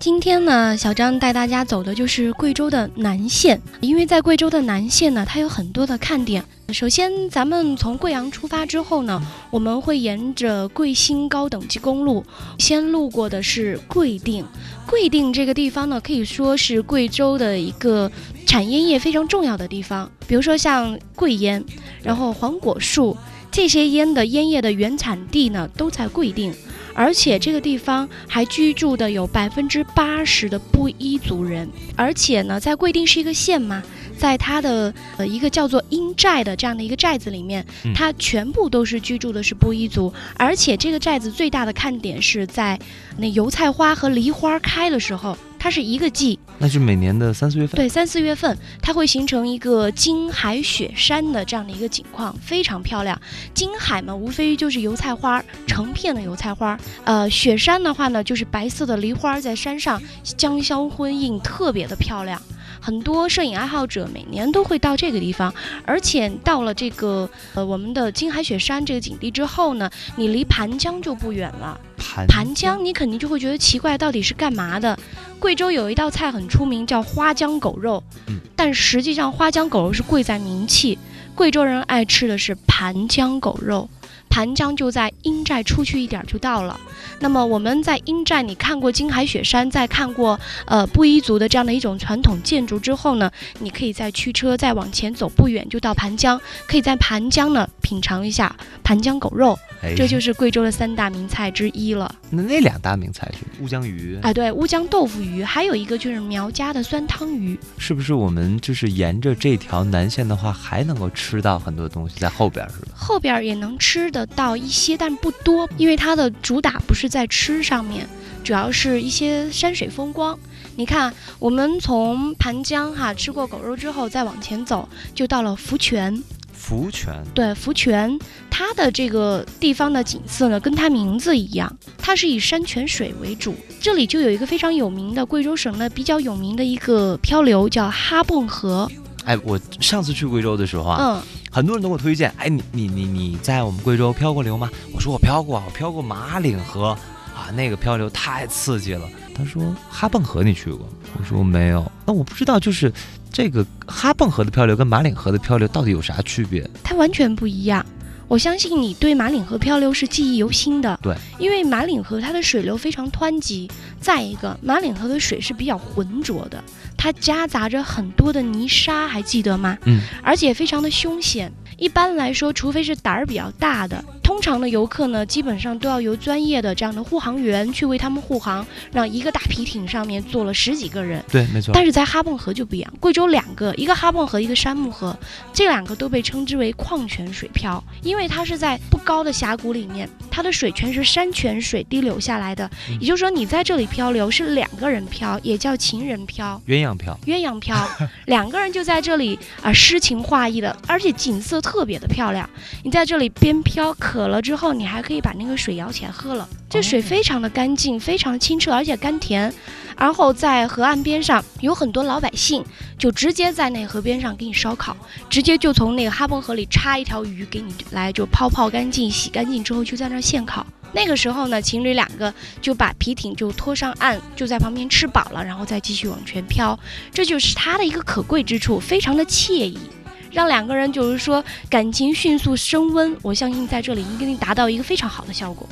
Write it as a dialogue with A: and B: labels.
A: 今天呢，小张带大家走的就是贵州的南线，因为在贵州的南线呢，它有很多的看点。首先，咱们从贵阳出发之后呢，我们会沿着贵新高等级公路，先路过的是贵定。贵定这个地方呢，可以说是贵州的一个产烟业非常重要的地方，比如说像贵烟，然后黄果树这些烟的烟叶的原产地呢，都在贵定。而且这个地方还居住的有百分之八十的布依族人，而且呢，在贵定是一个县嘛，在它的呃一个叫做英寨的这样的一个寨子里面，它全部都是居住的是布依族，而且这个寨子最大的看点是在那油菜花和梨花开的时候。它是一个季，
B: 那是每年的三四月份。
A: 对，三四月份它会形成一个金海雪山的这样的一个景况，非常漂亮。金海嘛，无非就是油菜花，成片的油菜花。呃，雪山的话呢，就是白色的梨花在山上将相辉映，特别的漂亮。很多摄影爱好者每年都会到这个地方，而且到了这个呃我们的金海雪山这个景地之后呢，你离盘江就不远了。盘盘江，你肯定就会觉得奇怪，到底是干嘛的？贵州有一道菜很出名，叫花江狗肉。嗯，但实际上花江狗肉是贵在名气，贵州人爱吃的是盘江狗肉。盘江就在阴寨出去一点就到了。那么我们在阴寨，你看过金海雪山，再看过呃布依族的这样的一种传统建筑之后呢，你可以再驱车再往前走不远就到盘江，可以在盘江呢品尝一下盘江狗肉。这就是贵州的三大名菜之一了。
B: 那那两大名菜是乌江鱼，
A: 啊，对，乌江豆腐鱼，还有一个就是苗家的酸汤鱼。
B: 是不是我们就是沿着这条南线的话，还能够吃到很多东西在后边，是吧？
A: 后边也能吃得到一些，但不多，因为它的主打不是在吃上面，主要是一些山水风光。你看，我们从盘江哈吃过狗肉之后，再往前走，就到了福泉。
B: 福泉
A: 对福泉，它的这个地方的景色呢，跟它名字一样，它是以山泉水为主。这里就有一个非常有名的贵州省的比较有名的一个漂流，叫哈泵河。
B: 哎，我上次去贵州的时候啊，嗯，很多人都给我推荐。哎，你你你你在我们贵州漂过流吗？我说我漂过，我漂过马岭河啊，那个漂流太刺激了。他说哈泵河你去过？我说没有。那我不知道，就是。这个哈泵河的漂流跟马岭河的漂流到底有啥区别？
A: 它完全不一样。我相信你对马岭河漂流是记忆犹新的。
B: 对，
A: 因为马岭河它的水流非常湍急，再一个马岭河的水是比较浑浊的，它夹杂着很多的泥沙，还记得吗？嗯。而且非常的凶险。一般来说，除非是胆儿比较大的。通常的游客呢，基本上都要由专业的这样的护航员去为他们护航，让一个大皮艇上面坐了十几个人。
B: 对，没错。
A: 但是在哈泵河就不一样，贵州两个，一个哈泵河，一个山木河，这两个都被称之为矿泉水漂，因为它是在不高的峡谷里面，它的水全是山泉水滴流下来的。也就是说，你在这里漂流是两个人漂，也叫情人漂、
B: 鸳鸯漂、
A: 鸳鸯漂，两个人就在这里啊诗情画意的，而且景色特别的漂亮。你在这里边漂可。渴了之后，你还可以把那个水舀起来喝了。这水非常的干净，非常清澈，而且甘甜。然后在河岸边上有很多老百姓，就直接在那河边上给你烧烤，直接就从那个哈泵河里插一条鱼给你来，就泡泡干净、洗干净之后就在那儿现烤。那个时候呢，情侣两个就把皮艇就拖上岸，就在旁边吃饱了，然后再继续往前漂。这就是它的一个可贵之处，非常的惬意。让两个人就是说感情迅速升温，我相信在这里一定达到一个非常好的效果。